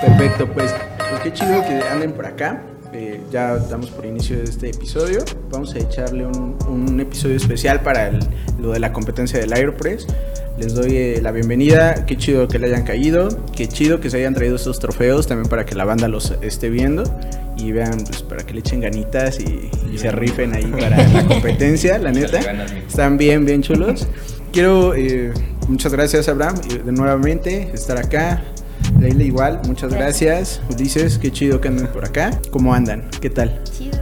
Perfecto, pues, pues qué chido que anden por acá. Eh, ya damos por inicio de este episodio. Vamos a echarle un, episodio especial para lo de la competencia del Aeropress. Les doy eh, la bienvenida. Qué chido que le hayan caído. Qué chido que se hayan traído estos trofeos también para que la banda los esté viendo. Y vean, pues para que le echen ganitas y, y se rifen ahí para la competencia, la neta. Están bien, bien chulos. Quiero, eh, muchas gracias Abraham, de nuevamente estar acá. Leila igual, muchas gracias. Ulises, qué chido que anden por acá. ¿Cómo andan? ¿Qué tal? Chido.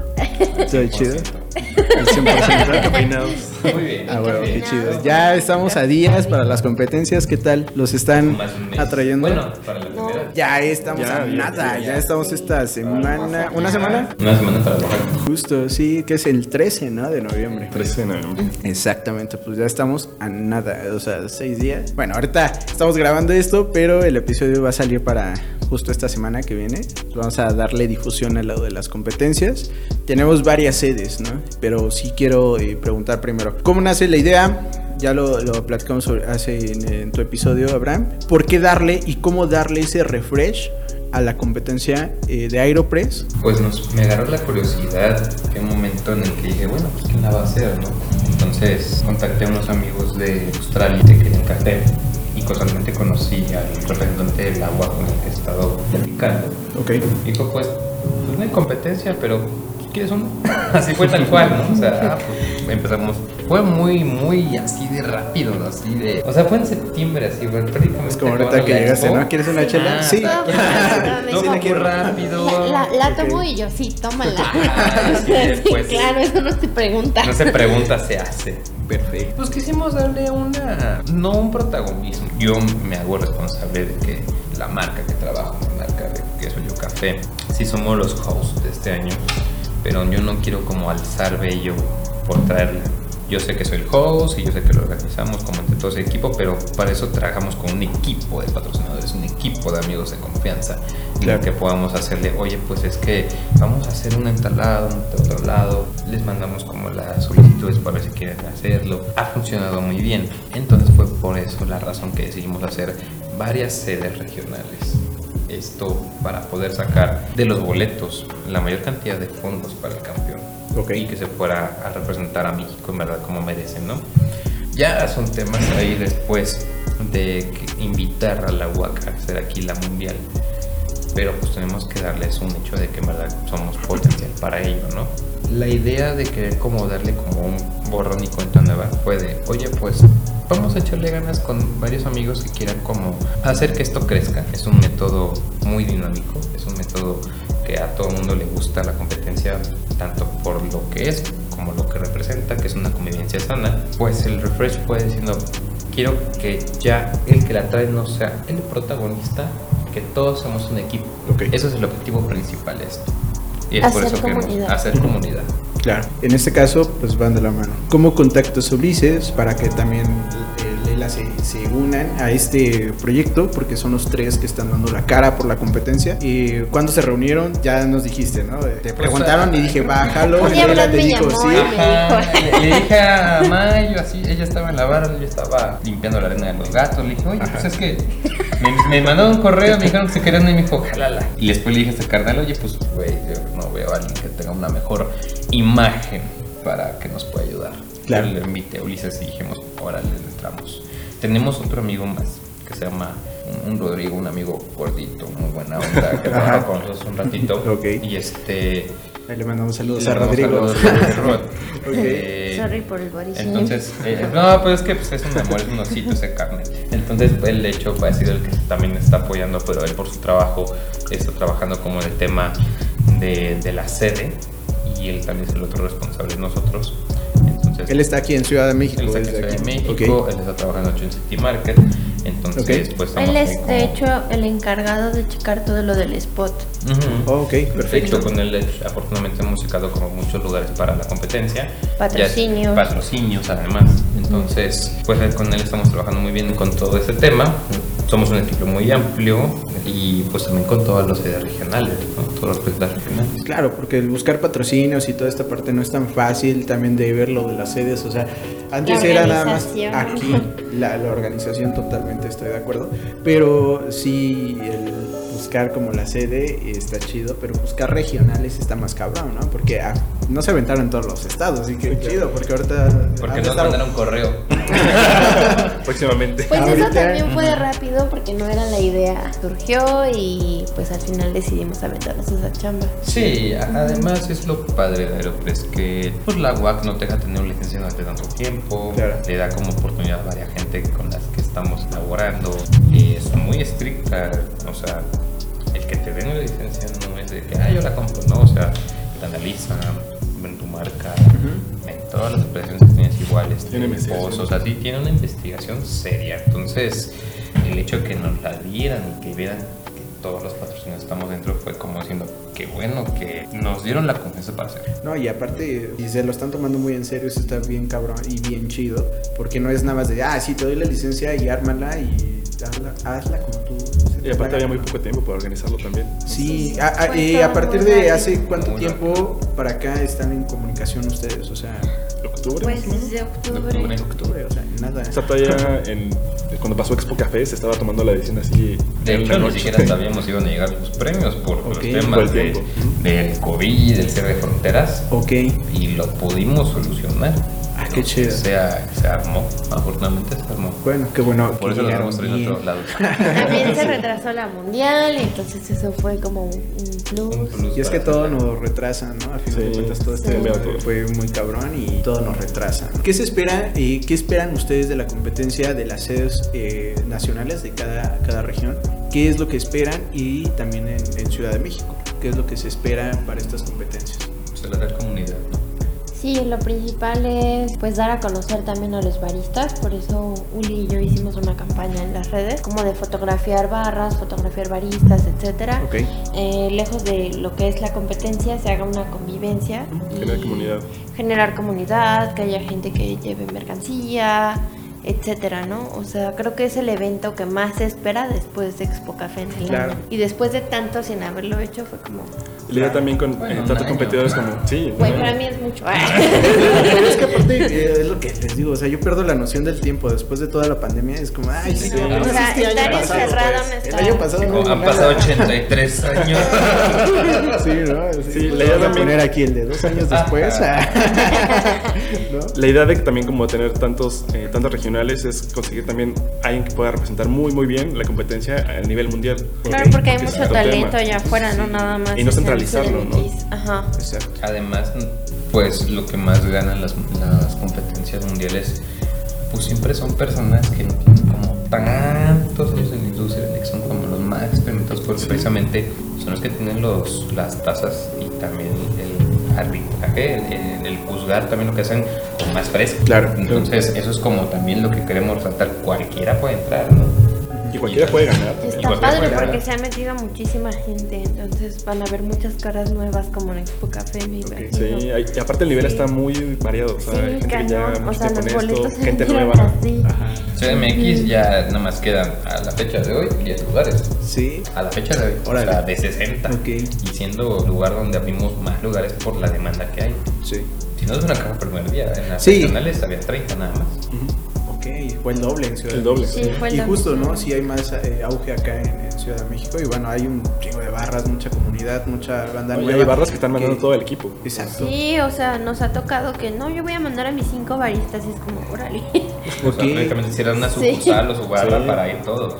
¿Todo chido? El 100%. Muy bien. Ah, bueno, qué chido. Ya estamos a días para las competencias. ¿Qué tal? ¿Los están atrayendo? Bueno, para la primera. Ya estamos Ya, a ya, nada. ya, Ya, ya. estamos esta semana. ¿Una semana? Una semana para bajar. Justo, sí, que es el 13, ¿no? De noviembre. 13 de noviembre. Exactamente, pues ya estamos a nada, o sea, seis días. Bueno, ahorita estamos grabando esto, pero el episodio va a salir para justo esta semana que viene. Vamos a darle difusión a lo de las competencias. Tenemos varias sedes, ¿no? Pero sí quiero eh, preguntar primero, ¿cómo nace la idea? Ya lo, lo platicamos sobre- hace en, en tu episodio, Abraham. ¿Por qué darle y cómo darle ese refresh a la competencia eh, de Aeropress? Pues nos, me agarró la curiosidad en un momento en el que dije, bueno, pues quién la va a hacer, ¿no? Entonces contacté a unos amigos de Australia que querían café y casualmente conocí al representante del agua con el que he estado platicando. Ok. Dijo, pues, pues no hay competencia, pero ¿quieres uno? así fue tal cual, ¿no? O sea, ah, pues, empezamos. Fue muy, muy así de rápido, ¿no? así de. O sea, fue en septiembre, así, bueno, prácticamente. Es como ahorita que llegaste. ¿no? ¿Quieres una chela? Ah, Sí. No, pues, sí muy rápido. La, la, la tomo y yo, sí, tómala. Ah, sí, Sí, después. claro, eso no se pregunta. No se pregunta, se hace. Perfecto. Pues quisimos darle una. No un protagonismo. Yo me hago responsable de que la marca que trabajo, la marca de Queso Yo Café, sí somos los hosts de este año, pero yo no quiero como alzar bello por traerla. Yo sé que soy el host y yo sé que lo organizamos como entre todo ese equipo, pero para eso trabajamos con un equipo de patrocinadores, un equipo de amigos de confianza, en Claro. que podamos hacerle, oye, pues es que vamos a hacer una entalada de otro lado, les mandamos como las solicitudes para ver si quieren hacerlo. Ha funcionado muy bien. Entonces fue por eso la razón que decidimos hacer varias sedes regionales. Esto para poder sacar de los boletos la mayor cantidad de fondos para el campeón. Ok. Y que se fuera a representar a México en verdad como merecen, ¿no? Ya son temas ahí después de invitar a la UAC a hacer aquí la mundial. Pero pues tenemos que darles un hecho de que en verdad somos potencial para ello, ¿no? La idea de querer como darle como un borrón y cuenta nueva fue de, oye pues vamos a echarle ganas con varios amigos que quieran como hacer que esto crezca. Es un método muy dinámico, es un método que a todo el mundo le gusta la competencia, tanto por lo que es como lo que representa, que es una convivencia sana. Pues el refresh fue diciendo, quiero que ya el que la trae no sea el protagonista, que todos somos un equipo. Ok. Eso es el objetivo principal de esto. Y es por Hacer eso queremos comunidad. hacer comunidad. Claro. En este caso, pues van de la mano. ¿Cómo contactas a Ulises para que también eh, Leila se, se unan a este proyecto? Porque son los tres que están dando la cara por la competencia. ¿Y cuándo se reunieron? Ya nos dijiste, ¿no? Te preguntaron y dije, bájalo. Y Leila Abraham te me dijo, llamó sí. le, le dije a Mayo así, ella estaba en la barra, yo estaba limpiando la arena de los gatos. Le dije, oye, pues es que me, me mandaron un correo, me dijeron que se querían y me dijo, jalala. Y después le dije a este carnal, oye, pues, güey, yo no veo a alguien que tenga una mejor imagen para que nos pueda ayudar. Claro. Le invité a Ulises y dijimos, órale, le entramos. Tenemos otro amigo más que se llama un, Rodrigo, un amigo gordito, muy buena onda, que trabaja con nosotros un ratito. Ok. Y este. Ahí le mandamos saludos le a Rodrigo. saludos a Rod. Ok. Eh, Sorry por el Boris. entonces, eh, no, pero es que pues, es un amor, es un osito ese carne. Entonces, él de hecho ha sido el que también está apoyando, pero él por su trabajo está trabajando como en el tema de, de la sede y él también es el otro responsable de nosotros. Entonces, Él está aquí en Ciudad de México. él está aquí en Ciudad de. México, Ok. él está trabajando en City Market. Entonces, Ok. pues estamos Él es, como- de hecho, el encargado de checar todo lo del spot. Ujú. Oh, ok, perfecto. Perfecto, con él eh, afortunadamente hemos sacado como muchos lugares para la competencia. Patrocinios. Ya- patrocinios además. Entonces, pues eh, con él estamos trabajando muy bien con todo ese tema. Somos un equipo muy amplio, y pues también con todas las sedes regionales, ¿no? Todas las sedes regionales. Claro, porque el buscar patrocinios y toda esta parte no es tan fácil también de ver lo de las sedes, o sea, antes era nada más aquí, la, la organización totalmente estoy de acuerdo, pero sí el buscar como la sede está chido, pero buscar regionales está más cabrón, ¿no? Porque ah, no se aventaron en todos los estados, así que chido, porque ahorita... Porque nos mandaron correo. Próximamente. Pues Ahorita- eso también fue rápido porque no era la idea. Surgió y pues al final decidimos aventarnos esa chamba. Sí, además es lo padre de Aeropress que pues, la UAC no te deja tener una licencia durante tanto tiempo, Claro. le da como oportunidad a varias gente con las que estamos laborando y es muy estricta, o sea, que te den una licencia no es de que, ah, yo la compro, no, o sea, te analizan, ven tu marca, en todas las operaciones que tienes iguales, Tiene investigación. pozos, o sea, sí tiene una investigación seria, entonces el hecho de que nos la dieran y que vieran que todos los patrocinios estamos dentro fue como diciendo que bueno que nos dieron la confianza para hacer. No, y aparte, si se lo están tomando muy en serio, eso está bien cabrón y bien chido, porque no es nada más de, ah, sí, te doy la licencia y ármala y hazla, hazla como tú. Y aparte había muy poco tiempo para organizarlo también. Sí, a, a- todo a partir de hace cuánto tiempo para acá están en comunicación ustedes, o sea, Octubre. Pues desde octubre. Octubre. octubre, o sea, nada. O sea, todavía en, cuando pasó Expo Café se estaba tomando la decisión así. De hecho, ni siquiera sabíamos si iban a llegar los premios por Ok. los temas de- del COVID, del cierre de fronteras, Ok, y lo pudimos solucionar. Qué chido. Se, se armó, afortunadamente se armó. bueno, qué bueno. Por que eso lo estamos trayendo a todos lados. También se retrasó la mundial, entonces eso fue como un, plus. Un plus Y es que todo nos retrasa, ¿no? A fin de Sí, cuentas todo este sí. fue muy cabrón y todo nos retrasa. ¿Qué se espera y qué esperan ustedes de la competencia de las sedes eh, nacionales de cada, cada región? ¿Qué es lo que esperan y también en, en Ciudad de México? ¿Qué es lo que se espera para estas competencias? Se la da comunidad. Sí, lo principal es pues dar a conocer también a los baristas, por eso Uli y yo hicimos una campaña en las redes como de fotografiar barras, fotografiar baristas, etcétera. Ok. Eh, lejos de lo que es la competencia, se haga una convivencia. y Generar comunidad. Generar comunidad, que haya gente que lleve mercancía, etcétera, ¿no? O sea, creo que es el evento que más se espera después de Expo Café en el Claro. año. Y después de tanto sin haberlo hecho, fue como, Idea también con Bueno, eh, tantos competidores como. Sí, güey, para mí es mucho. Pero es que aparte eh, es lo que les digo, o sea, yo pierdo la noción del tiempo después de toda la pandemia, es como, ay, sí, Sí, no, o no sea, estar encerrado pues. no El está- año pasado no hubo Han pasado nada. 83 años. Sí, ¿no? Sí, la le idea voy a también- poner aquí el de dos años después. ¿no? La idea de que también como tener tantos, eh, tantos regionales es conseguir también alguien que pueda representar muy muy bien la competencia a nivel mundial. Claro, Ok, porque hay mucho talento tema. allá afuera, no nada más. Y no es Además, pues lo que más ganan las, las competencias mundiales, pues siempre son personas que no tienen como tantos años en la industria, que son como los más experimentados, porque precisamente son los que tienen los, las tasas y también el arbitraje, el, el- el juzgar también lo que hacen con más fresco. Claro. Entonces, eso es como también lo que queremos resaltar. Cualquiera puede entrar, ¿no? Y cualquiera puede ganar. Está Igual que padre porque se ha metido muchísima gente, entonces van a haber muchas caras nuevas como en Expo Café, me imagino. Sí, hay- y aparte el nivel Sí. está muy variado. O sea, hay Sí, gente que cañón. O sea, tiempo los en boletos esto, se gente nueva. Ajá. CDMX ya nada más quedan a la fecha de hoy 10 lugares. Sí. A la fecha de hoy, Órale. o sea, de 60. Ok. Y siendo lugar donde abrimos más lugares por la demanda que hay. Sí. Si no es una caja el primer día, en las Sí. regionales había 30 nada más. Ok, fue el doble en Ciudad El de. México. Sí, fue el Y doble. justo, ¿no? Sí hay más eh, auge acá en, en Ciudad de México y bueno, hay un chingo de barras, mucha comunidad, mucha banda Oye, nueva. hay barras que están mandando que- todo el equipo. Exacto. Sí, o sea, nos ha tocado que no, yo voy a mandar a mis cinco baristas y es como, órale. O sea, prácticamente hicieran una Sí. sucursal o su barra Sí. para ir todos.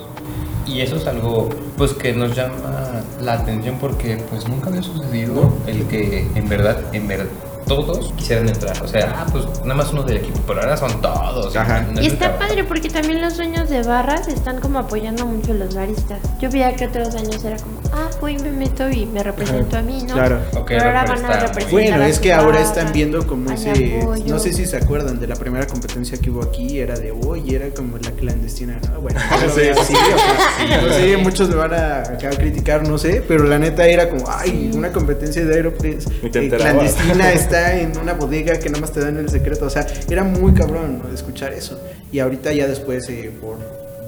Y eso es algo pues que nos llama la atención porque pues nunca había sucedido el que en verdad, en verdad todos quisieran entrar. O sea, ah, pues nada más uno del equipo, pero ahora son todos. Ajá. No Y es está trabajo. padre porque también los dueños de barras están como apoyando mucho a los baristas. Yo veía que otros años era como, ah, voy y me meto y me represento a mí, ¿no? Claro. Ok, Pero ahora van a representar Bueno, a es que ahora están viendo como ese, apoyo. no sé si se acuerdan de la primera competencia que hubo aquí, era de hoy, era como la clandestina, ¿no? Bueno, no lo Sí, vean así, sí. o sea, no sé, muchos me van a criticar, no sé, pero la neta era como, ay, una competencia de Aeropress eh, clandestina está en una bodega que nada más te dan el secreto, o sea, era muy cabrón escuchar eso. Y ahorita ya después, eh, por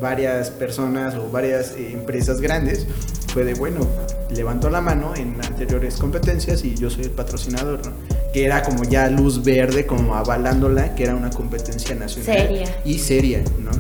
varias personas o varias eh, empresas grandes, fue de, bueno, levantó la mano en anteriores competencias y yo soy el patrocinador, ¿no? Que era como ya luz verde, como avalándola, que era una competencia nacional. Seria. Y seria, ¿no?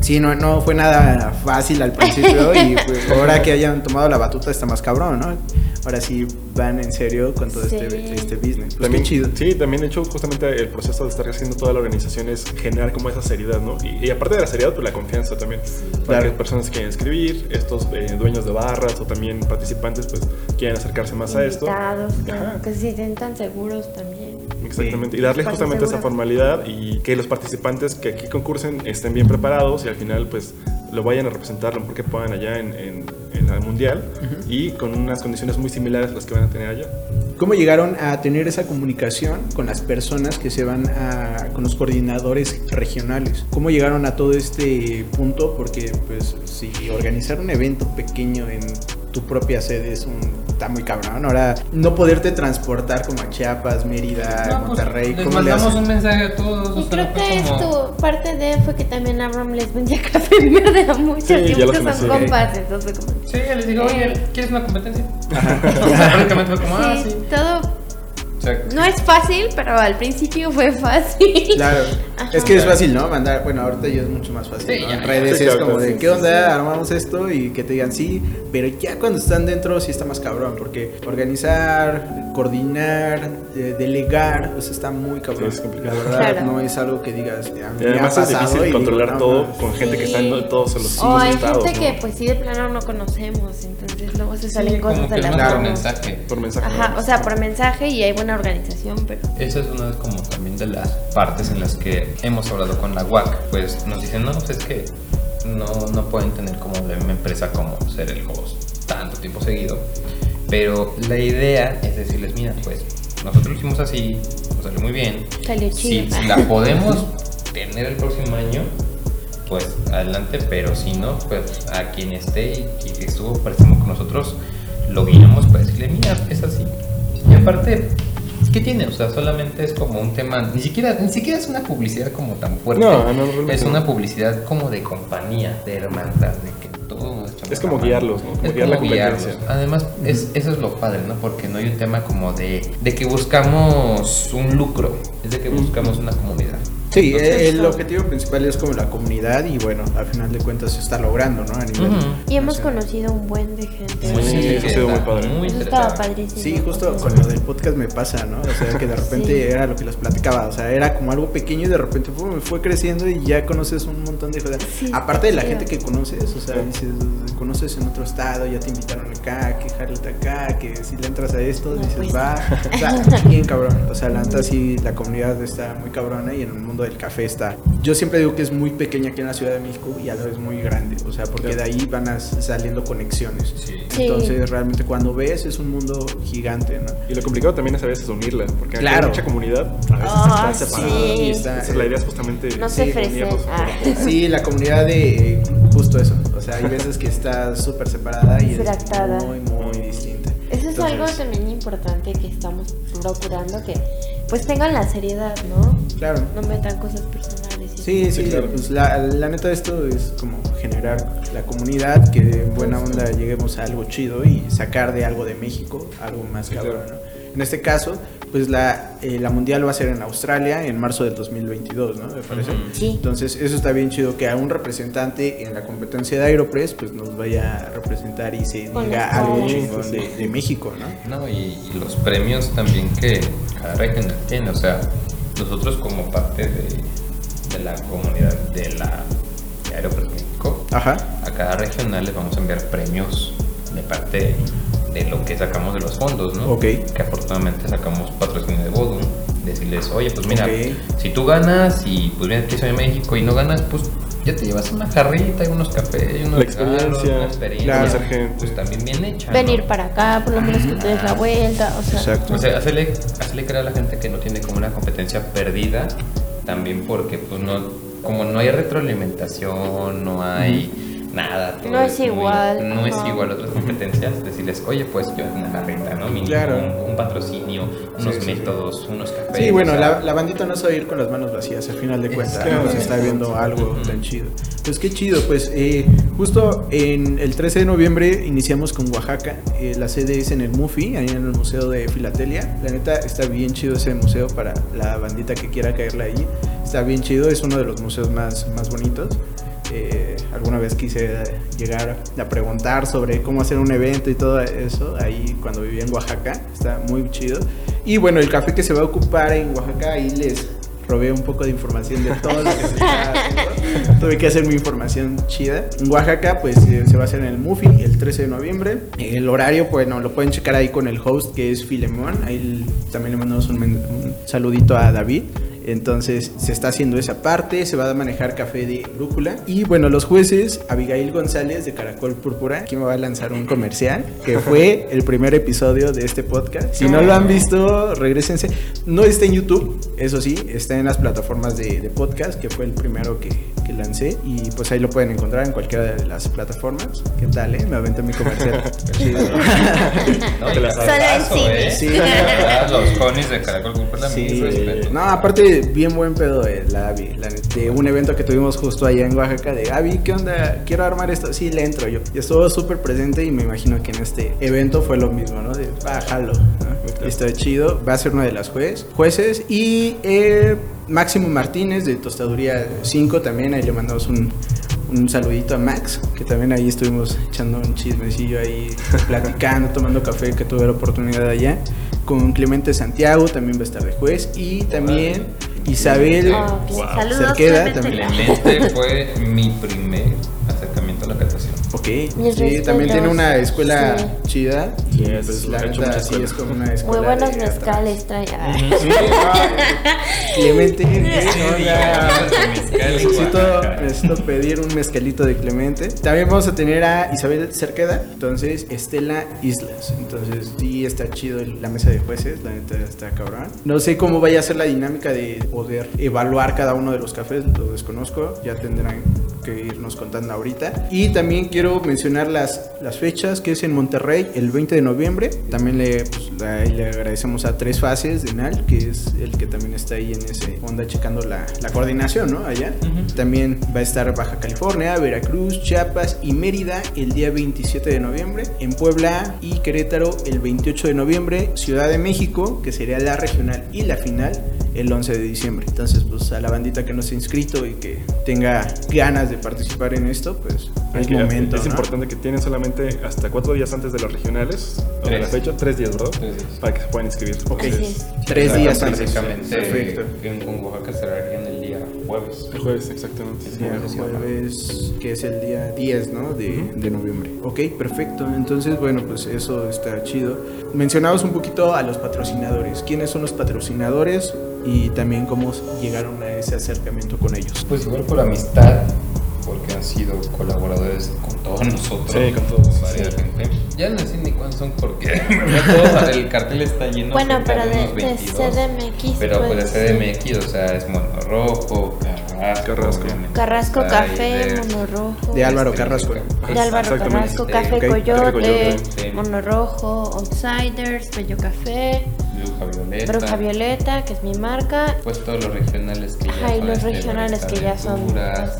Sí, no, no fue nada fácil al principio y pues, ahora que hayan tomado la batuta está más cabrón, ¿no? Ahora sí van en serio con todo este, Sí. este business. Pues También, qué chido. Sí, también de hecho justamente el proceso de estar haciendo toda la organización es generar como esa seriedad, ¿no? Y, y aparte de la seriedad, pues la confianza también. Para Claro. que personas que quieren escribir, estos eh, dueños de barras o también participantes, pues quieren acercarse más a esto. Invitados, que, se sientan seguros también. Exactamente, Sí. y darle Espacio justamente esa seguro. formalidad y que los participantes que aquí concursen estén bien preparados y al final pues lo vayan a representar lo mejor que puedan allá en, en, en el mundial y con unas condiciones muy similares a las que van a tener allá. ¿Cómo llegaron a tener esa comunicación con las personas que se van a, con los coordinadores regionales? ¿Cómo llegaron a todo este punto? Porque, pues, si organizar un evento pequeño en tu propia sede es un, está muy cabrón. Ahora, no poderte transportar como a Chiapas, Mérida, No, pues, Monterrey, les ¿cómo le mandamos un mensaje a todos. o Y sea, creo que como- esto, parte de fue que también Abraham les vendía café verde a muchos Sí, y muchos son compas, entonces como... Sí, les digo, oye, Eh. ¿quieres una competencia? O sea, prácticamente fue como, ah, sí. todo No es fácil, pero al principio fue fácil. Claro, Ajá. es que es fácil, ¿no? Mandar, bueno, ahorita ya es mucho más fácil. Sí, ¿no? En redes Sí, es claro, como de, sí, ¿qué sí, onda? Armamos esto y que te digan sí, pero ya cuando están dentro sí está más cabrón, porque organizar, coordinar, eh, delegar, pues está muy cabrón. Sí, es complicado. La verdad, Claro. no es algo que digas, "A mí Y me ha además es pasado", difícil controlar digo, "No, todo mames". con gente que está en todos los o hay estados, gente ¿no? que pues sí de plano no conocemos, entonces luego se salen sí, como cosas que de las más por mensaje. por mensaje. Ajá, ¿no? o sea, por mensaje y hay buena organización, pero Esa es una como también de las partes en las que hemos hablado con la UAC. Pues nos dicen, no, pues es que no, no pueden tener como de una empresa como ser el host tanto tiempo seguido. Pero la idea es decirles, mira, pues nosotros lo hicimos así, nos salió muy bien. salió Si, chido. si la podemos tener el próximo año, pues adelante, pero si no, pues a quien esté y, estuvo participando con nosotros, lo guiamos para decirle, mira, es así. Y aparte, ¿qué tiene? O sea, solamente es como un tema, ni siquiera, ni siquiera es una publicidad como tan fuerte. No, no, es no. una publicidad como de compañía, de hermandad, de que Es como la mano. guiarlos, ¿no? Como Es guiar la guiarlos. Además, es, eso es lo padre, ¿no? Porque no hay un tema como de, de que buscamos un lucro, es de que buscamos una comunidad. Sí, Entonces, eh, el objetivo principal es como la comunidad y bueno, al final de cuentas se está logrando, ¿no? A nivel. Y hemos conocido un buen de gente. Muy Sí, eso ha sido muy padre. muy Eso estaba interesante. padrísimo. Sí, justo con lo del podcast me pasa, ¿no? O sea, que de repente Sí. era lo que les platicaba, o sea, era como algo pequeño y de repente pum, fue creciendo y ya conoces un montón de cosas. Sí, Aparte de la sí. gente que conoces, o sea, dices, conoces en otro estado, ya te invitaron acá, que Jarita acá, que si le entras a esto, No, dices, pues. va. O sea, bien cabrón. O sea, la neta sí, la comunidad está muy cabrona y en el mundo del café está. Yo siempre digo que es muy pequeña aquí en la Ciudad de México y a la vez muy grande, o sea, porque de ahí van a- saliendo conexiones. Sí. Sí. Entonces, realmente cuando ves es un mundo gigante, ¿no? Y lo complicado también es a veces unirla, porque Claro. hay mucha comunidad, a veces Ah, están separadas. sí. Y está- Esa es la idea, es justamente No Sí, se unirlos. Ah. Sí, la comunidad de eh, justo eso. O sea, hay veces que está súper separada y Fractada. es muy, muy distinta. Eso es Entonces, algo también importante que estamos procurando que pues tengan la seriedad, ¿no? Claro. No metan cosas personales. y Sí, sí, Sí, claro. pues la, la neta de esto es como generar la comunidad, que en buena onda lleguemos a algo chido y sacar de algo de México algo más Sí, cabrón, claro. ¿no? En este caso, pues la, eh, la mundial va a ser en Australia en marzo del 2022, ¿no? Me parece. Ujú. Sí. Entonces, eso está bien chido que a un representante en la competencia de Aeropress pues nos vaya a representar y se Con diga algo chingón Sí, sí, de, de México, ¿no? No, y, y los premios también que cada regional tiene, o sea, nosotros como parte de, de la comunidad de la de Aeropress México, Ajá. a cada regional les vamos a enviar premios de parte de lo que sacamos de los fondos, ¿no? Ok. Que afortunadamente sacamos patrocinio de Vodun, decirles, oye, pues mira, si tú ganas y pues vienes aquí a México y no ganas, pues ya te llevas una jarrita y unos cafés y unos La regalos, experiencia, una experiencia, claro. conocer gente. pues también bien hecha. ¿no? Venir para acá, por lo menos que te des la vuelta, o sea. Exacto. O sea, hacerle, hacerle creer a la gente que no tiene como una competencia perdida, también porque pues no, como no hay retroalimentación, no hay nada. todo No es muy- igual, no es igual a otras competencias. Decirles, oye, pues yo una carreta, ¿no? Mínimo, Claro. un, un patrocinio, unos Sí, sí, sí. métodos, unos cafés. Sí, bueno, o sea, la, la bandita no a ir con las manos vacías al final de cuentas. Claro. ¿no? Se está viendo algo tan chido. Pues qué chido, pues eh, justo en el 13 de noviembre iniciamos con Oaxaca. Eh, la sede es en el MUFI, ahí en el Museo de Filatelia. La neta está bien chido ese museo para la bandita que quiera caerle ahí. Está bien chido, es uno de los museos más, más bonitos. Eh, alguna vez quise llegar a preguntar sobre cómo hacer un evento y todo eso ahí cuando vivía en Oaxaca. Está muy chido. Y bueno, el café que se va a ocupar en Oaxaca, ahí les robé un poco de información de todo lo que se está haciendo. Tuve que hacer mi información chida. En Oaxaca, pues eh, se va a hacer en el Mufi el 13 de noviembre. El horario, bueno, lo pueden checar ahí con el host que es Filemón. Ahí también le mandamos un, un saludito a David. Entonces se está haciendo esa parte, se va a manejar café de brújula. Y bueno, los jueces, Abigail González de Caracol Púrpura, aquí me va a lanzar un comercial, que fue el primer episodio de este podcast. Si no lo han visto, regresense. No está en YouTube, eso sí, está en las plataformas de, de podcast, que fue el primero que, que lancé. Y pues ahí lo pueden encontrar en cualquiera de las plataformas. ¿Qué tal, eh? Me avento mi comercial. No, Te la y sabes. cafetazo, Solo en ¿eh? Sí. Los conis de Caracol Culpera, Sí. No, aparte, bien buen pedo eh, la Abby. La neta, de un evento que tuvimos justo allá en Oaxaca de Abby, ¿qué onda? Quiero armar esto. Sí, le entro yo. Y estuvo súper presente y me imagino que en este evento fue lo mismo, ¿no? De, ah, jalo. ¿no? Está chido. Va a ser una de las juez, jueces. Y eh, Máximo Martínez de Tostaduría 5 también. Ahí le mandamos un, un saludito a Max, que también ahí estuvimos echando un chismecillo ahí, platicando, tomando café, que tuve la oportunidad allá. Con Clemente Santiago también va a estar de juez. Y también Isabel Ah, ok. Wow. Saludos, Cerqueda también. Clemente fue mi primer Mis sí, también tiene una escuela Sí. chida. Sí, y es- pues es- la neta sí es como una escuela. Muy buenos mezcales trae. Sí, Clemente, necesito, necesito pedir un mezcalito de Clemente. También vamos a tener a Isabel Cerqueda, entonces Estela Islas. Entonces sí está chido el- la mesa de jueces, la neta está cabrón. No sé cómo vaya a ser la dinámica de poder evaluar cada uno de los cafés, lo desconozco, ya tendrán que irnos contando ahorita. Y también quiero mencionar las, las fechas, que es en Monterrey el 20 de noviembre. También le, pues, la- le agradecemos a Tres Fases de NAL, que es el que también está ahí en ese onda checando la, la coordinación, ¿no? Allá. También va a estar Baja California, Veracruz, Chiapas y Mérida el día 27 de noviembre. En Puebla y Querétaro el 28 de noviembre. Ciudad de México, que sería la regional y la final el 11 de diciembre. Entonces, pues a la bandita que no se ha inscrito y que tenga ganas de participar en esto, pues es momento. es ¿no? importante que tienen solamente hasta cuatro días antes de las regionales o de la fecha, tres días, ¿verdad? Tres días. Para que se puedan inscribir. Ok. Entonces, Tres días antes. Perfecto. en en Oaxaca cerrarían el día jueves. El jueves, exactamente. El día jueves, que es el día 10, ¿no? De, de noviembre. Ok, perfecto. Entonces, bueno, pues eso está chido. Mencionabas un poquito a los patrocinadores. ¿Quiénes son los patrocinadores? Y también cómo llegaron a ese acercamiento con ellos. Pues igual por amistad, porque han sido colaboradores con todos nosotros. Sí, con todos. Varias gente. Ya no sé ni cuántos son porque el cartel está lleno. Bueno, pero de, unos de 22. CDMX. Pero pues de CDMX, o sea, es Mono Rojo, Carrasco. Carrasco. Carrasco Café, Ciders, Mono Rojo. De Álvaro este, Carrasco. De Álvaro. Carrasco, Café. Coyote, Café Coyote, sí. Mono Rojo, Outsiders, Bello Café, Bruja Violeta. Bruja Violeta, que es mi marca. Pues todos los regionales que ya Ajá, son. los este, regionales que ya son-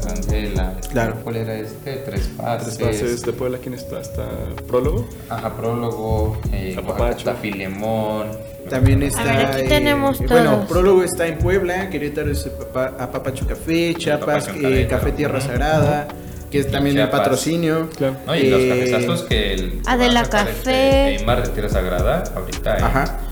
Candela. Claro. ¿Cuál era este? Tres fases. Tres fases de Puebla, ¿quién está? Está Prólogo. Ajá, prólogo. Eh, Apapacho. Filemón. También está. ver, aquí eh, tenemos eh, Bueno. Prólogo está en Puebla, Querétaro es Papa- Apapacho Café, Chiapas, eh. Café Tierra. Sagrada, que es también el Chiapas. patrocinio. Claro. No, y los Eh, cafezazos que el. Adela a sacar Café. Este, Mar de Tierra Sagrada, ahorita en, Ajá. en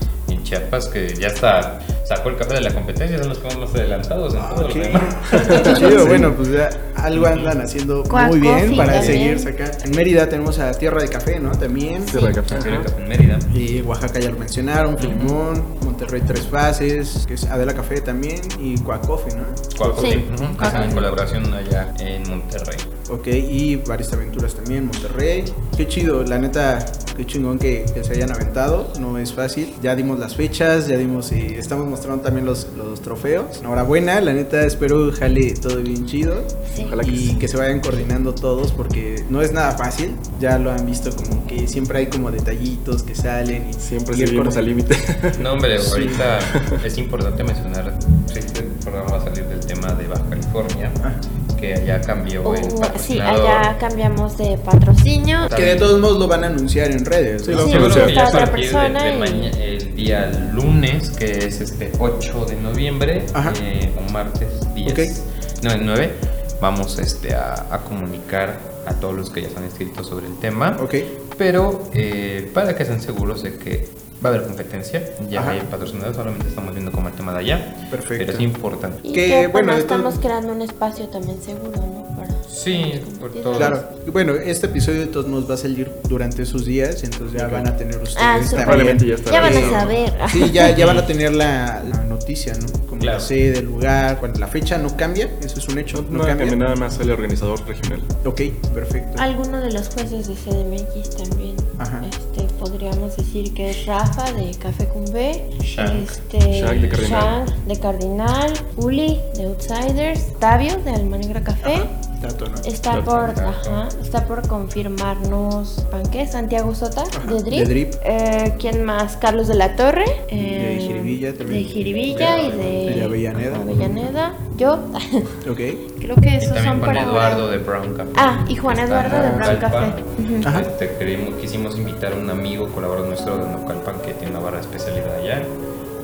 Chiapas, que ya está. Sacó el café de la competencia, son los que van más adelantados en todo Ok. lo demás. Qué chido, bueno, pues ya algo andan haciendo Cuac muy bien Coffee para también. seguir sacando. En Mérida tenemos a Tierra de Café, ¿no? También. Tierra de Café. Café ajá. Café en Mérida. Y Oaxaca ya lo mencionaron, Filimón, Monterrey Tres Fases, que es Adela Café también, y Coffee, ¿no? Cuaco, Sí. sí. Están en colaboración allá en Monterrey. Ok, y varias aventuras también, Monterrey. Qué chido, la neta, qué chingón que, que se hayan aventado, no es fácil. Ya dimos las fechas, ya dimos y estamos mostrando también los, los trofeos. Enhorabuena, la neta espero jale todo bien chido Sí. Ojalá que y sí. que se vayan coordinando todos porque no es nada fácil. Ya lo han visto como que siempre hay como detallitos que salen y Siempre seguimos al límite. No, hombre, Sí. ahorita es importante mencionar, sí, este programa va a salir del tema de Baja California, Ah. Que allá cambió el Uh, sí, patrocinador. allá cambiamos de patrocinio. Que de todos modos lo van a anunciar en redes. Sí, lo Sí, a otra de- persona de y- maña- el día lunes, que es este 8 de noviembre, eh, o martes 10, Ok. no, el 9, vamos este, a, a comunicar a todos los que ya están inscritos sobre el tema. Ok. Pero eh, para que estén seguros de que va a haber competencia, ya Ajá. hay patrocinadores, solamente estamos viendo como el tema de allá. Perfecto. Pero es importante. Y Que, que, bueno, bueno, de todo- estamos creando un espacio también seguro, ¿no? Para Sí, por todo. Claro, bueno, este episodio de todos nos va a salir durante esos días, entonces ya Ok. van a tener ustedes Ah, también. Probablemente ya está. Ya van a saber. Sí, ya, ya van a tener la, la noticia, ¿no? Como Claro. la sede, el lugar, bueno, la fecha no cambia, eso es un hecho, No, no, cambia. cambia nada más el organizador regional. Ok, perfecto. Alguno de los jueces de CDMX también. Ajá. Podríamos decir que es Rafa de Café Cumbé, Shank. este, Shank de Cardinal. Shank de Cardinal, Uli de Outsiders, Tavio de Alma Negra Café. Dato, ¿no? Está por, contacto. ajá, está por confirmarnos Panque, Santiago Sota de Drip. de Drip. Eh, ¿Quién más? Carlos de la Torre. eh, De Jiribilla también. De Jiribilla y de, De Avellaneda. Avellaneda. Yo. Ok. Creo que Y esos también son Juan para Eduardo ahora. de Brown Café. Ah, y Juan Está Eduardo de Brown. Café. Ujú. Ajá. Este, queremos- quisimos invitar a un amigo colaborador nuestro de Naucalpan que tiene una barra de especialidad allá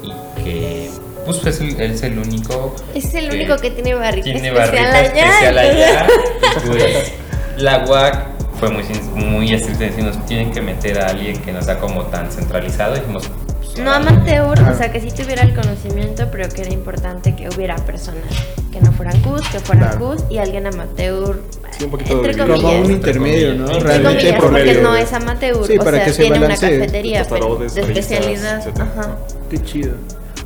y que pues es el, él es el único Es el que único que tiene barrita tiene especial barrita especial allá. Y, pues, la UAC fue muy, sin- muy estricta en decirnos tienen que meter a alguien que no sea como tan centralizado y dijimos pues, No amateur, o sea que sí tuviera el conocimiento, pero que era importante que hubiera personas que no fueran CUS, que fueran Claro. CUS y alguien amateur. Sí, un poquito entre de- Como comillas. un intermedio, ¿no? Entre Realmente comillas, porque promedio. no es amateur, Sí, o para sea, que se tiene una balancee. cafetería Tostadores, de especialidad. Ajá. Qué chido.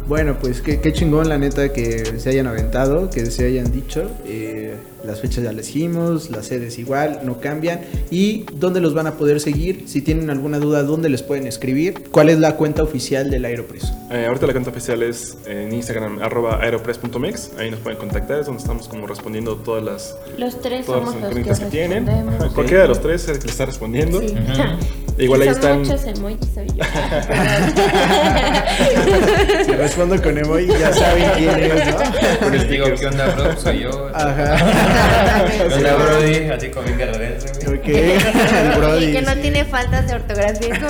Bueno, pues qué, qué chingón la neta que se hayan aventado, que se hayan dicho. Eh, las fechas ya les dijimos, las sedes igual, no cambian. ¿Y dónde los van a poder seguir? Si tienen alguna duda, ¿dónde les pueden escribir? ¿Cuál es la cuenta oficial del Aeropress? Eh, ahorita la cuenta oficial es en Instagram, arroba aeropress.mx. Ahí nos pueden contactar, es donde estamos como respondiendo todas las, Los tres todas somos las los que que, tienen. Ajá, Cualquiera de los tres es el que le está respondiendo. Sí. Igual ahí están. muchos emojis soy yo. Si respondo con emoji, ya saben quién es, ¿no? Les digo. ¿qué onda, bro? Soy yo. Ajá. ¿Qué onda, Brody? Así como bien guerrerense, güey. Ok, el Brody. y que no sí. tiene faltas de ortografía.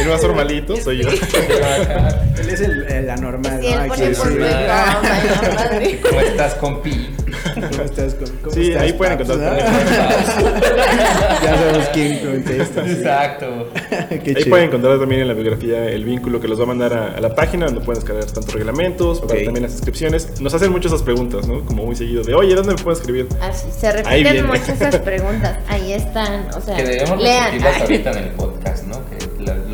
El más normalito soy yo. Él es el, el anormal, Sí, ¿no? él pone sí. por mi madre. ¿Cómo estás, compi? ¿Cómo estás? ¿Cómo, cómo Sí, estás, ahí pueden encontrar Ya sabemos quién contesta. sí. Exacto. Qué Ahí chido. pueden encontrar también en la biografía el vínculo que los va a mandar a, a la página donde pueden descargar tantos reglamentos, para Ok. también las inscripciones. Nos hacen muchas esas preguntas, ¿no? Como muy seguido de, oye, ¿dónde me puedo escribir? Así, se Ahí repiten mucho esas preguntas. Ahí están, o sea, Que debemos lean. repetirlas ahorita en el podcast.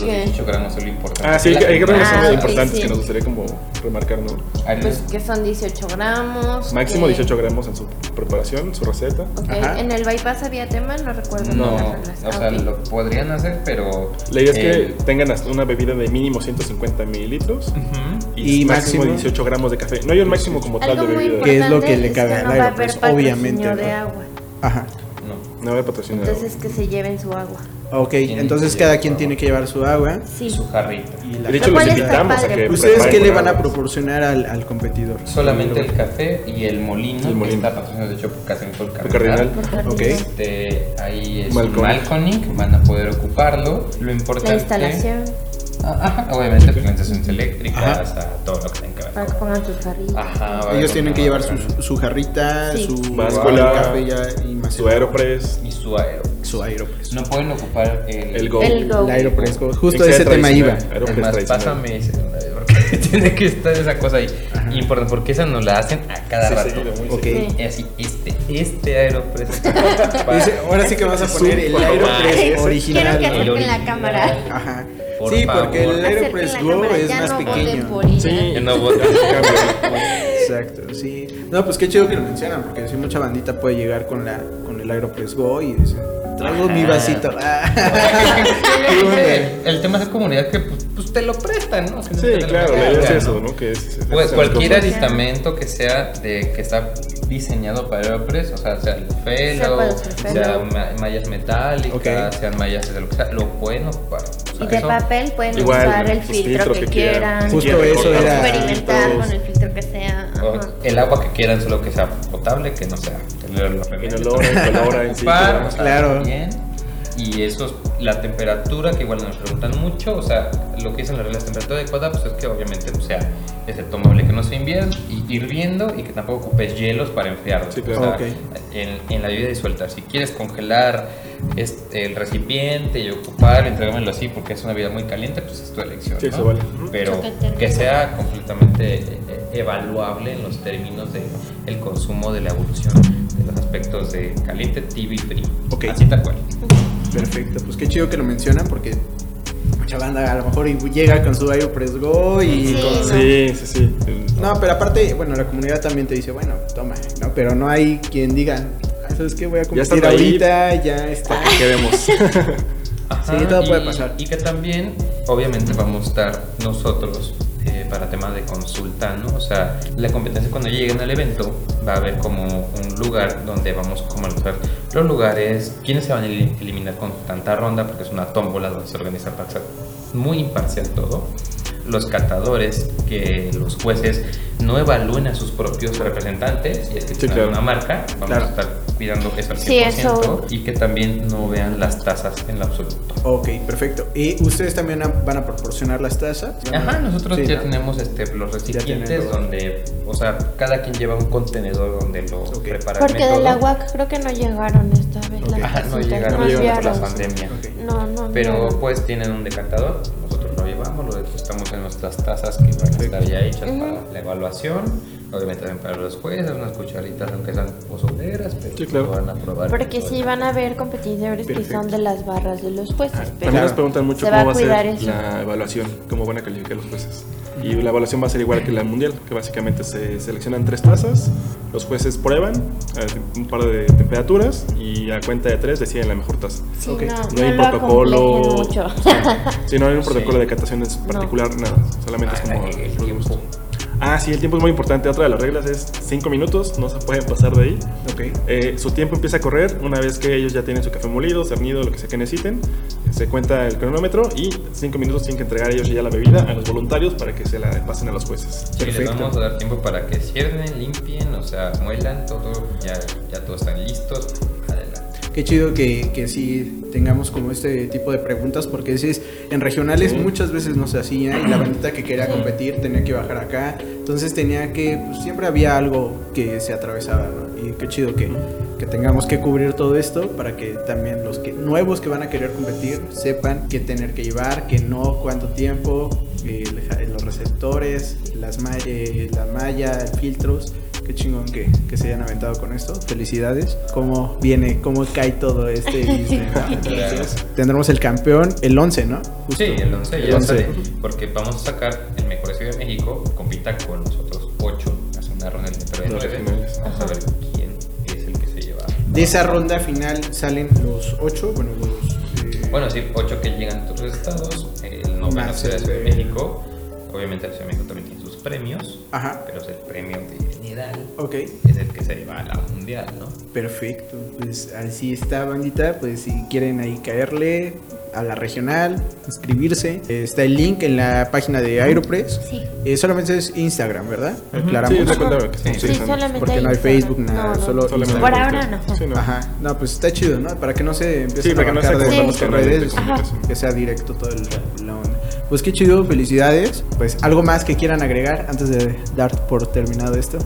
¿Qué? 18 gramos es lo importante. Ah, sí, hay, que- hay que primera- son Ah, importantes sí. que nos gustaría como remarcar, ¿no? Pues que son 18 gramos. Máximo que- 18 gramos en su preparación, su receta. Ok, Ajá. En el bypass había tema, no recuerdo. No, o sea, ok. lo podrían hacer, pero. La idea es eh, que tengan hasta una bebida de mínimo 150 mililitros ujú. y, Y máximo máximo- 18 gramos de café. No hay un máximo como tal de bebida. Que es lo que le cabe al no va a haber Aeropress, patrocinio obviamente, de ¿no? agua. Ajá. No. No va a patrocinado. Entonces que se lleven su agua. Ok, entonces que cada quien su tiene que llevar su agua. Sí. Su jarrita. Y la- de hecho, Lo los invitamos a padre. que ¿Ustedes qué le van a proporcionar al, al competidor? Solamente el café y el molino, El molino. que está patrocinado de hecho por Por Cardinal. Por cardinal. Ok. Este, ahí es Malconic. van a poder ocuparlo. Lo importante. La instalación, Ah, ajá, obviamente, pues, las instalaciones eléctricas, a todo lo que tenga que ver. para que pongan sus jarritas. Ajá, Ellos tienen que llevar su, su jarrita, Sí. su Báscula, café ya y más Su Aeropress. y su aero. Su Aeropress. No pueden ocupar el, El Go. El Go. El Aeropress. Justo Tiene que ese tema iba. tradicional. Es Aeropress más, tradicional. pásame ese, porque tiene que estar esa cosa ahí. Ajá. Importante, porque esa nos la hacen a cada Sí, rato. seguido, muy Ok. seguido. Sí. Y así, este, este Aeropress. Dice, ahora sí que vas a poner el. Aeropress Quiero original. que ¿no? El acerquen la cámara. Ajá. Por sí, porque favor. el Acerquen Aeropress la Go es ya más no pequeño. Sí. Que no voten. Exacto, sí. No, pues qué chido que lo mencionan, porque si mucha bandita puede llegar con la con el Aeropress Go y dice, traigo mi vasito. Ah. El tema de comunidad que pues, pues, te lo prestan, ¿no? Que no Sí, lo claro, la idea es eso, ¿no? Que es, Pues es- cualquier aditamento que sea de que está diseñado para Aeropress, o sea, sea felo, puede ser felo. sea ma- mallas metálicas, sean mallas de lo que sea, lo pueden ocupar. O sea, Y de eso- papel pueden Igual, usar el sus filtro que, que quieran. quieran. Justo eso era- experimentar con el filtro que sea. o el agua que quieran, solo que sea potable, que no sea Inolora, incolora, en sí, ocupar, todo. o sea, Claro. bien. Y eso es la temperatura, que igual nos preguntan mucho, o sea, lo que dicen las reglas de temperatura adecuada, pues es que obviamente o sea es el tomable que no se invierta y hirviendo y que tampoco ocupes hielos para enfriarlo. Sí, claro. O sea, en, en la bebida disuelta, si quieres congelar este, el recipiente y ocuparlo, entregármelo así porque es una bebida muy caliente, pues es tu elección. Sí, ¿no? eso vale. Pero que sea completamente eh, evaluable en los términos de el consumo de la evolución de los aspectos de caliente, tibio y frío. Así tal cual. Perfecto, pues qué chido que lo mencionan porque mucha banda a lo mejor llega con su Aeropress Go y Sí, con... no. Sí, sí, sí. No, pero aparte, bueno, la comunidad también te dice, bueno, toma, ¿no? Pero no hay quien diga, "Ah, ¿sabes qué? Voy a competir ahí. ahorita, ya está. ¿Qué vemos? Ajá, Sí, todo y- puede pasar. Y que también, obviamente, vamos a estar nosotros para temas de consulta, ¿no? O sea, la competencia cuando lleguen al evento va a haber como un lugar donde vamos a mostrar los lugares, quiénes se van a eli- eliminar con tanta ronda, porque es una tómbola donde se organiza para sea muy imparcial todo. Los catadores, que los jueces no evalúen a sus propios representantes, y es que Sí, tienen claro. una marca, vamos Claro. a estar cuidando eso al 100%, Sí, eso- y que también no vean las tasas en lo absoluto. Ok, perfecto. ¿Y ustedes también van a proporcionar las tazas? Ajá, nosotros Sí, ya ¿no? tenemos este, los recipientes donde, o sea, cada quien lleva un contenedor donde lo Ok. prepara. el Porque de la UAC creo que no llegaron esta vez. Las Ajá, no llegaron no llegaron por la pandemia. No, no. Pero pues tienen un decantador, lo depositamos en nuestras tazas que van a estar ya hechas para la evaluación. Obviamente también para los jueces, unas cucharitas aunque sean pozoleras, pero Sí, claro. van a probar. Porque sí van a haber competidores que son de las barras de los jueces. pero También nos preguntan mucho va cómo a va a cuidar ser la evaluación, cómo van a calificar los jueces. Y la evaluación va a ser igual que la mundial, que básicamente se seleccionan tres tazas, los jueces prueban a un par de temperaturas y a cuenta de tres deciden la mejor taza. Sí, no, No hay no protocolo. mucho. Si no hay un protocolo Sí. de cataciones particular, nada, solamente es Ah, como el. Ah, sí, el tiempo es muy importante. Otra de las reglas es 5 minutos, no se pueden pasar de ahí. Ok. Eh, su tiempo empieza a correr una vez que ellos ya tienen su café molido, cernido, lo que sea que necesiten. Se cuenta el cronómetro y 5 minutos tienen que entregar ellos ya la bebida a los voluntarios para que se la pasen a los jueces. Sí, les Perfecto. vamos a dar tiempo para que cierren, limpien, o sea, muelan todo, ya, ya todos están listos. Qué chido que, que sí tengamos como este tipo de preguntas, porque dices, en regionales Sí. muchas veces no se hacía y la bandita que quería competir tenía que bajar acá, entonces tenía que, pues, siempre había algo que se atravesaba, ¿no? Y qué chido que, que tengamos que cubrir todo esto para que también los que, nuevos que van a querer competir sepan qué tener que llevar, qué no, cuánto tiempo, eh, los receptores, las ma- eh, la malla, filtros. Qué chingón que, que se hayan aventado con esto. Felicidades. ¿Cómo viene, cómo cae todo este business? ¿no? Entonces, tendremos el campeón el 11, ¿no? Justo. Sí, el 11 El ya 11. sale, porque vamos a sacar el mejor Ciudad de México, compita con los otros 8, hace una ronda dentro de Los 9. regionales. Vamos a ver quién es el que se lleva. De esa ronda final salen los 8, bueno, los... eh, Bueno, sí, 8 que llegan de otros estados, el noveno Más será el Ciudad de de- México. Obviamente la Ciudad de México también tiene sus premios, Ajá, pero es el premio de general, ok. es el que se lleva a la mundial, ¿no? Perfecto, pues así está bandita, pues si quieren ahí caerle a la regional, inscribirse, está el link en la página de Aeropress, Sí. Eh, solamente es Instagram, ¿verdad? Aclaramos. Sí, es la cuenta que Sí. Sí, solamente Porque no hay Instagram. Facebook, nada, No, no. solo Solamente. Por ahora no. Sí, no. Ajá, no, pues está chido, ¿no? Para que no se empiece Sí, a para que no se abarcar de las redes, que sea directo todo el, la onda. Pues qué chido, felicidades. Pues algo más que quieran agregar antes de dar por terminado esto.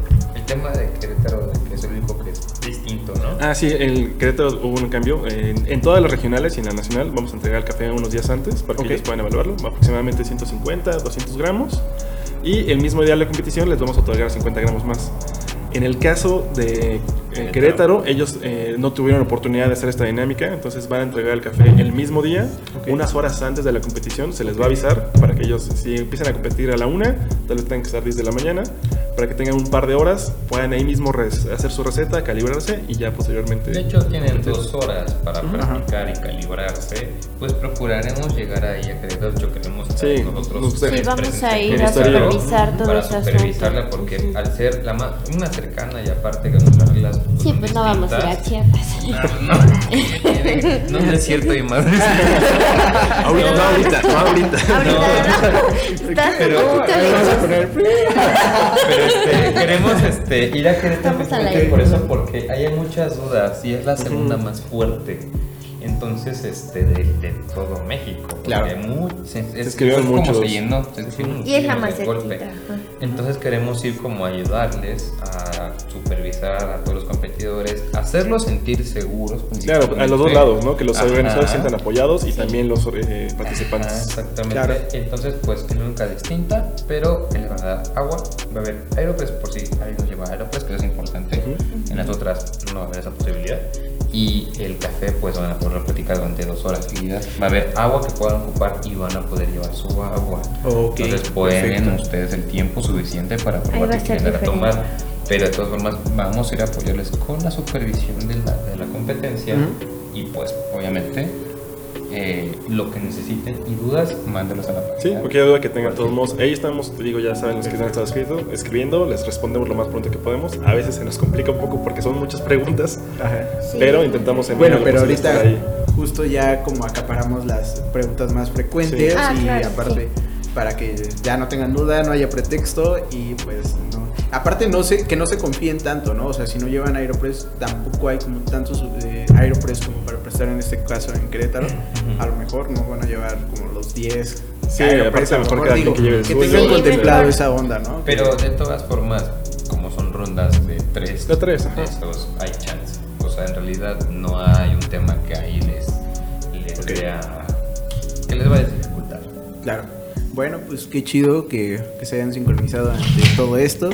El tema de Querétaro, que es el único que es distinto, ¿no? Ah, sí, en Querétaro hubo un cambio. En, en todas las regionales y en la nacional vamos a entregar el café unos días antes para que ellos puedan evaluarlo. Aproximadamente 150, 200 gramos. Y el mismo día de la competición les vamos a otorgar 50 gramos más. En el caso de eh, Querétaro. Querétaro, ellos eh, no tuvieron oportunidad de hacer esta dinámica, entonces van a entregar el café el mismo día, Ok. unas horas antes de la competición, se les va a avisar para que ellos, si empiezan a competir a la una, tal vez tengan que estar 10 de la mañana, para que tengan un par de horas, puedan ahí mismo hacer su receta, calibrarse y ya posteriormente... De hecho, tienen dos horas para practicar y calibrarse. Pues procuraremos llegar ahí a. Yo queremos estar Sí, nosotros. Sí, vamos a ir a supervisar todo Para asunto. supervisarla, porque Ujú. al ser la más, una cercana y aparte que nuestras reglas. Sí, pues no vamos a ir a. Chiapas. No, no, no, no es cierto, y madre. Ahorita, no, ahorita, no, ahorita. Ahorita no. Estás Pero-. Pero este, queremos este, ir a Querétaro por eso, porque hay muchas dudas y es la segunda más fuerte. Entonces, este, de, de todo México. Claro. hay mu- se, es, escribieron es muchos. se llenó, se escribieron Y es la golpe. ajá. Entonces queremos ir como a ayudarles a supervisar a todos los competidores, hacerlos sentir seguros. Claro, a los dos principalmente. lados, ¿no? Que los Ajá. organizadores se sientan apoyados y también los eh, Ajá, participantes. exactamente. Claro. Entonces, pues es nunca distinta, pero les va a dar agua. Va a haber Aeropress por si alguien nos lleva Aeropress, que es importante. Ujú. En las otras no va a haber esa posibilidad. Y el café, pues van a poder platicar durante dos horas seguidas. Va a haber agua que puedan ocupar y van a poder llevar su agua. Ok, Entonces pueden perfecto. ustedes el tiempo suficiente para probar que quieren a tomar. Pero de todas formas, vamos a ir a apoyarles con la supervisión de la, de la competencia. Ujú. Y pues, obviamente, eh, lo que necesiten y dudas, mándelos a la página. Sí, cualquier duda que tengan, de todos modos, ahí estamos, te digo, ya saben los que han estado escrito, escribiendo, les respondemos lo más pronto que podemos. A veces se nos complica un poco porque son muchas preguntas, Ajá. Sí. pero intentamos en Bueno, pero ahorita justo ya como acaparamos las preguntas más frecuentes Sí. Ah, y claro, aparte para que ya no tengan duda, no haya pretexto y pues. Aparte no sé que no se confíen tanto, ¿no? O sea, si no llevan Aeropress tampoco hay como tantos eh, Aeropress como para prestar en este caso en Querétaro. A lo mejor no van a llevar como los 10 Sí, Aeropress, aparte a lo mejor digo, que que tengan Sí, contemplado esa onda, ¿no? Pero de todas formas, como son rondas de tres, De tres, ajá. esos hay chance. O sea, en realidad no hay un tema que ahí les, les vea- que les va a dificultar. Claro. Bueno, pues qué chido que, se hayan sincronizado ante todo esto.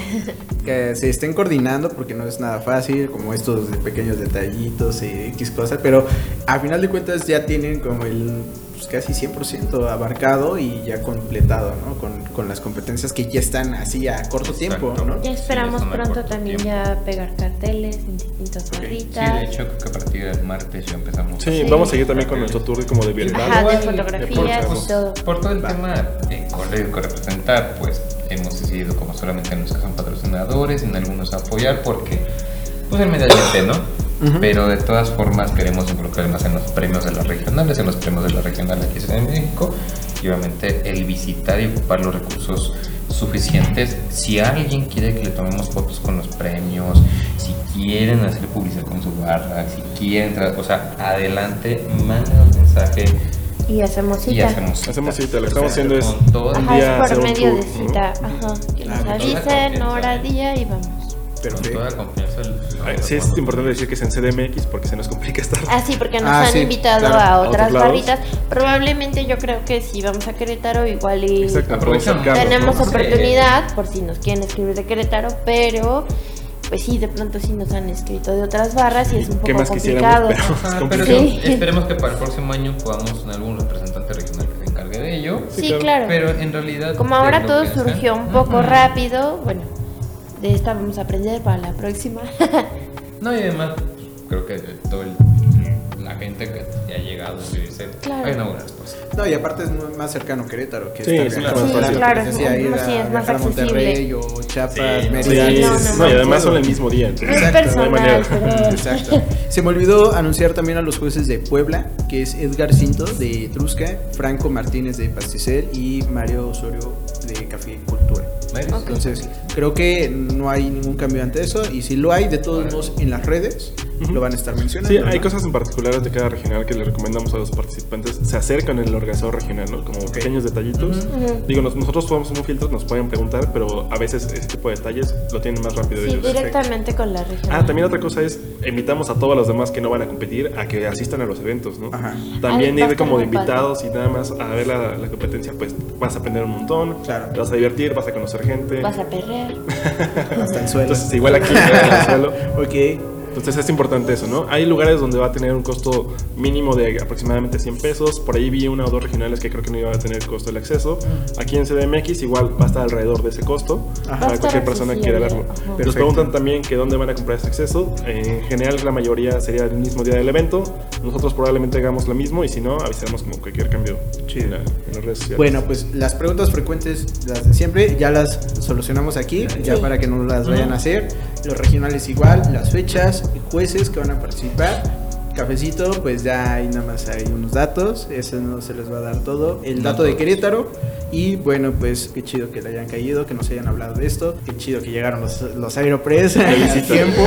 Que se estén coordinando porque no es nada fácil, como estos pequeños detallitos y X cosas. Pero a final de cuentas ya tienen como el pues, casi 100% abarcado y ya completado, ¿no? Con, con las competencias que ya están así a corto tiempo. ¿no? Ya esperamos Sí, pronto también tiempo. ya pegar carteles en distintas Ok. Sí, barritas. de hecho, creo que a partir del martes ya empezamos. Sí, Sí. vamos a seguir también con nuestro tour como de virtual. Ajá, de fotografías por- y todo. Por todo el tema de correr y representar, pues hemos decidido como solamente en los que son patrocinadores, en algunos apoyar, porque pues el medio ambiente, Ujú. Pero de todas formas queremos involucrar más en los premios de las regionales, en los premios de la regional aquí en México, y obviamente el visitar y ocupar los recursos suficientes. Si alguien quiere que le tomemos fotos con los premios, si quieren hacer publicidad con su barra, si quieren, o sea, adelante, manden un mensaje Y hacemos y cita. hacemos Hacemos cita. cita, lo que estamos haciendo es con un Ajá, día por medio tour, de ¿no? cita. Ajá. Que nos Ah, con avisen, hora, día y vamos. Con Perfecto. toda confianza. Sí, es importante decir que es en CDMX porque se nos complica estar. Ah, sí, porque nos Ah, han sí, invitado claro, a otras barritas. Probablemente yo creo que si vamos a Querétaro, igual y Exacto, tenemos oportunidad por si nos quieren escribir de Querétaro, pero pues sí, de pronto sí nos han escrito de otras barras y es un ¿Qué poco más complicado. Pero es Ajá, pero complicado. Sí. esperemos que para el próximo año podamos tener algún representante regional que se encargue de ello. Sí, Sí, claro. Pero en realidad. Como ahora todo surgió un poco rápido, bueno, de esta vamos a aprender para la próxima. No, y además, creo que todo el- la gente que ya ha llegado dice, Claro. hay una buena respuesta. No, y aparte es más cercano Querétaro que Sí, claro. Sí, claro, que es sí, es más accesible. Monterrey o Chiapas, Sí, Mérida. Sí, no, no, no, y además son el mismo día. entonces, Exacto, no hay personal, manera. pero... Exacto. Se me olvidó anunciar también a los jueces de Puebla, que es Edgar Cinto de Etrusca, Franco Martínez de Pasticel y Mario Osorio de Café Cultura. Entonces, creo que no hay ningún cambio ante eso y si lo hay, de todos modos en las redes Lo van a estar mencionando. Sí, hay ¿no? cosas en particulares de cada regional que le recomendamos a los participantes. Se acercan el organizador regional, ¿no? Como pequeños detallitos. Ujú. Digo, nos- nosotros somos un filtro, nos pueden preguntar, pero a veces ese tipo de detalles lo tienen más rápido Sí, ellos. directamente con la región. Ah, también otra cosa es, invitamos a todos los demás que no van a competir a que asistan a los eventos, ¿no? Ajá. También ir como de muy padre. invitados y nada más a ver la, la competencia, pues vas a aprender un montón, Claro. te vas a divertir, vas a conocer gente. Vas a perrear. Hasta el suelo. Entonces, igual aquí en el suelo. ok. Entonces es importante eso, ¿no? Hay lugares donde va a tener un costo mínimo de aproximadamente 100 pesos. Por ahí vi una o dos regionales que creo que no iban a tener costo del acceso. Aquí en CDMX igual va a estar alrededor de ese costo Ajá. Para cualquier persona que quiera verlo. ajá. Nos preguntan también que dónde van a comprar este acceso. En general la mayoría sería el mismo día del evento. Nosotros probablemente hagamos lo mismo y si no avisaremos como cualquier cambio en, la- en las redes sociales. Bueno, pues las preguntas frecuentes, las de siempre, ya las solucionamos aquí, ya Sí. para que no las vayan a hacer. Los regionales igual, las fechas, jueces que van a participar. Cafecito, pues ya ahí nada más hay unos datos, eso no se les va a dar todo. El dato de. Querétaro y bueno, pues qué chido que le hayan caído, que nos hayan hablado de esto, qué chido que llegaron los, los Aeropress a tiempo,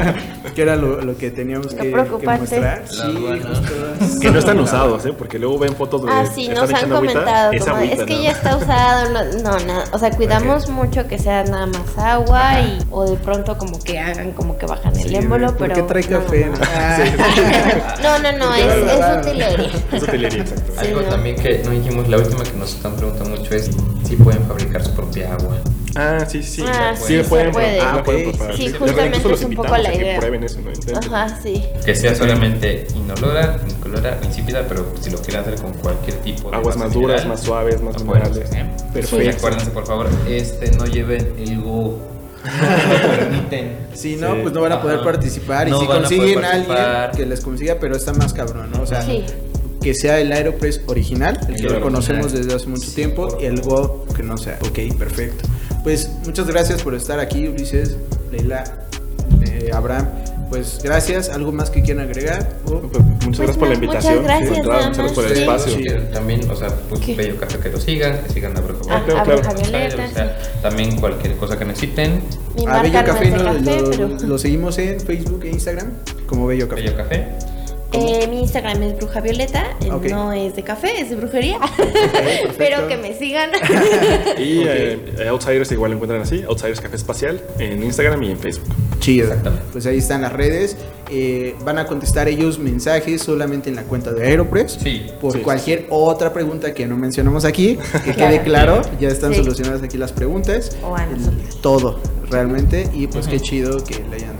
que era lo, lo que teníamos que, que mostrar. Sí, que no están usados, ¿eh? Porque luego ven fotos de Ah, sí, nos han agüita, comentado. es como, agüita, es que ¿no? ya está usado. No, no, nada. O sea, cuidamos mucho que sea nada más agua y, o de pronto como que hagan como que bajan el Sí, émbolo, ¿por pero. qué trae no, café? no, no. Ah. No, no, no, es, es utilería. Es utilería, exacto. Sí, Algo no. también que no dijimos, la última que nos están preguntando mucho es si pueden fabricar su propia agua. Ah, sí, sí. Ah, sí, sí, se pueden, puede. ah, Ah, pueden preparar. Sí, justamente es un poco la que idea. prueben eso, ¿no? Intenten. Ajá, sí. Que sea solamente inolora, incolora insípida, pero si lo quieren hacer con cualquier tipo de Aguas más duras, más suaves, más hacer. Perfecto. Y acuérdense, por favor, este no lleven el go. No lo permiten. Si no, Sí. pues no van a poder Ajá. participar. Y si consiguen a alguien que les consiga, pero está más cabrón, ¿no? O sea, Sí. que sea el Aeropress original, el que lo conocemos desde hace mucho Sí, tiempo, por y el Go que no sea. Ok, perfecto. Pues muchas gracias por estar aquí, Ulises, Leila, eh, Abraham. Pues gracias. ¿Algo más que quieran agregar? Oh, Pues, muchas Pues gracias por la no, muchas invitación. gracias, Sí, claro, muchas gracias por el sí. espacio. Sí. También, o sea, pues ¿Qué? Bello Café que lo sigan, que sigan a Bruja Ah, claro, a claro. Bruja Violeta, O sea, también cualquier cosa que necesiten, Mi a Bello no Café, lo, pero. seguimos en Facebook e Instagram como Bello Café. Bello Café. Eh, mi Instagram es Bruja Violeta, eh, no es de café, es de brujería. Pero que me sigan. Y Ok. eh, Outsiders igual lo encuentran así, Outsiders Café Espacial, en Instagram y en Facebook. Chido. Exactamente. Pues ahí están las redes. Eh, van a contestar ellos mensajes solamente en la cuenta de Aeropress. Sí. Por Sí, cualquier otra pregunta que no mencionamos aquí, que Claro. quede claro, ya están Sí. solucionadas aquí las preguntas. O a todo, realmente. Y pues qué chido que le hayan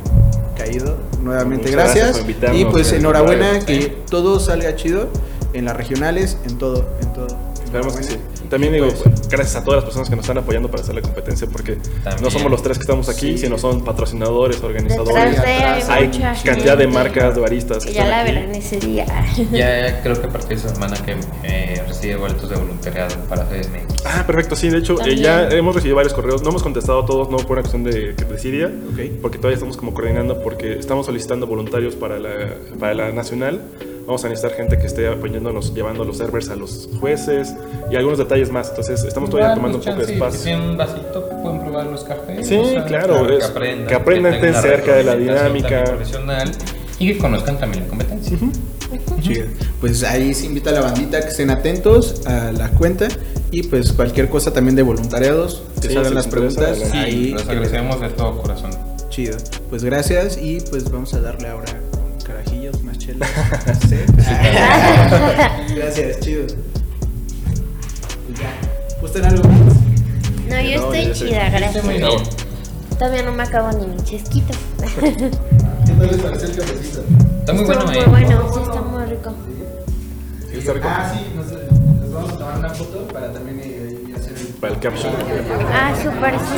caído. Nuevamente, Muchas gracias y pues enhorabuena que todo salga chido en las regionales, en todo, en todo. Esperemos que sí. También digo, pues, gracias a todas las personas que nos están apoyando para hacer la competencia, porque También. no somos los tres que estamos aquí, Sí. sino son patrocinadores, organizadores. De hay atrás Hay mucha cantidad de gente marcas, de baristas. Que ya la verán ese día. Ya creo que a partir de esa semana que eh, recibe boletos de voluntariado para CDMX. Ah, perfecto, sí, de hecho, eh, ya hemos recibido varios correos, no hemos contestado todos, no por una cuestión de, de Siria, Ok. porque todavía estamos como coordinando, porque estamos solicitando voluntarios para la, para la nacional. Vamos a necesitar gente que esté apoyándonos, llevando los servers a los jueces y algunos detalles más. Entonces, estamos todavía tomando un poco de Si espacio. tienen un vasito, pueden probar los cafés. Sí, claro, es- que aprendan. que aprendan, estén cerca de la dinámica. profesional y que conozcan también la competencia. Chido. Pues ahí se invita a la bandita que estén atentos a la cuenta y pues cualquier cosa también de voluntariados que Sí, salgan si las preguntas adelante. ahí Sí, los que agradecemos de todo corazón. chido pues gracias y pues vamos a darle ahora Sí. Gracias, chido. Y algo más? No, yo, estoy chida, gracias. Todavía no me acabo ni mi chesquito. ¿Qué tal les pareció el cafecito? Está muy bueno, Muy eh. bueno, sí, está muy rico. Sí, está rico. Ah, sí, nos, vamos a tomar una foto para también eh, hacer el... Para el. Ah, súper, sí.